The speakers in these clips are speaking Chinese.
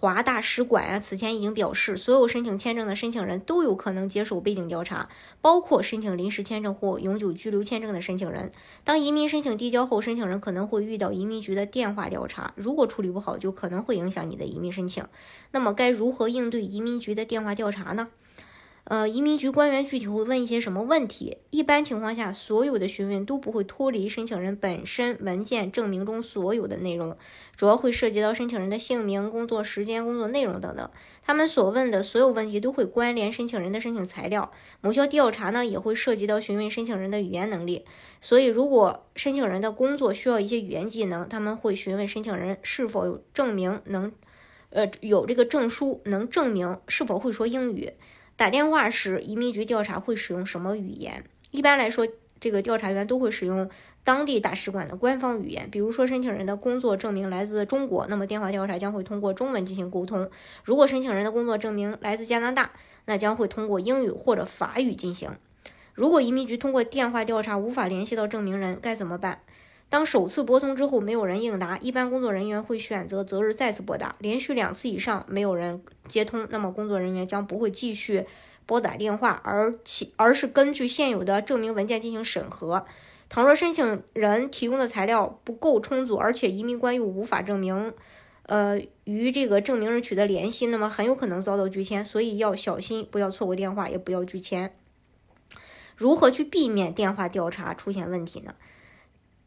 华大使馆啊，此前已经表示，所有申请签证的申请人都有可能接受背景调查，包括申请临时签证或永久居留签证的申请人。当移民申请递交后，申请人可能会遇到移民局的电话调查，如果处理不好，就可能会影响你的移民申请。那么，该如何应对移民局的电话调查呢？呃，移民局官员具体会问一些什么问题？一般情况下，所有的询问都不会脱离申请人本身文件证明中所有的内容，主要会涉及到申请人的姓名、工作时间、工作内容等等。他们所问的所有问题都会关联申请人的申请材料。某些调查呢，也会涉及到询问申请人的语言能力。所以，如果申请人的工作需要一些语言技能，他们会询问申请人是否有证明能，呃，有这个证书能证明是否会说英语。打电话时，移民局调查会使用什么语言？一般来说，这个调查员都会使用当地大使馆的官方语言。比如说，申请人的工作证明来自中国，那么电话调查将会通过中文进行沟通；如果申请人的工作证明来自加拿大，那将会通过英语或者法语进行。如果移民局通过电话调查无法联系到证明人，该怎么办？当首次拨通之后没有人应答，一般工作人员会选择择日再次拨打。连续两次以上没有人接通，那么工作人员将不会继续拨打电话，而其而是根据现有的证明文件进行审核。倘若申请人提供的材料不够充足，而且移民官又无法证明，呃，与这个证明人取得联系，那么很有可能遭到拒签。所以要小心，不要错过电话，也不要拒签。如何去避免电话调查出现问题呢？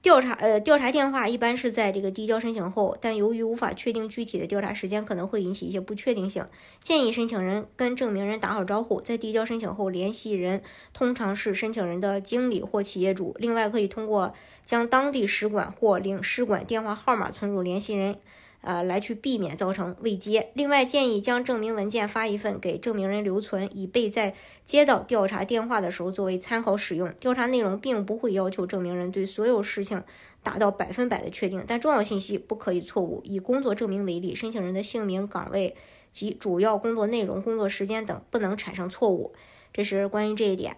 调查呃，调查电话一般是在这个递交申请后，但由于无法确定具体的调查时间，可能会引起一些不确定性。建议申请人跟证明人打好招呼，在递交申请后，联系人通常是申请人的经理或企业主。另外，可以通过将当地使馆或领事馆电话号码存入联系人。呃，来去避免造成未接。另外，建议将证明文件发一份给证明人留存，以备在接到调查电话的时候作为参考使用。调查内容并不会要求证明人对所有事情达到百分百的确定，但重要信息不可以错误。以工作证明为例，申请人的姓名、岗位及主要工作内容、工作时间等不能产生错误。这是关于这一点。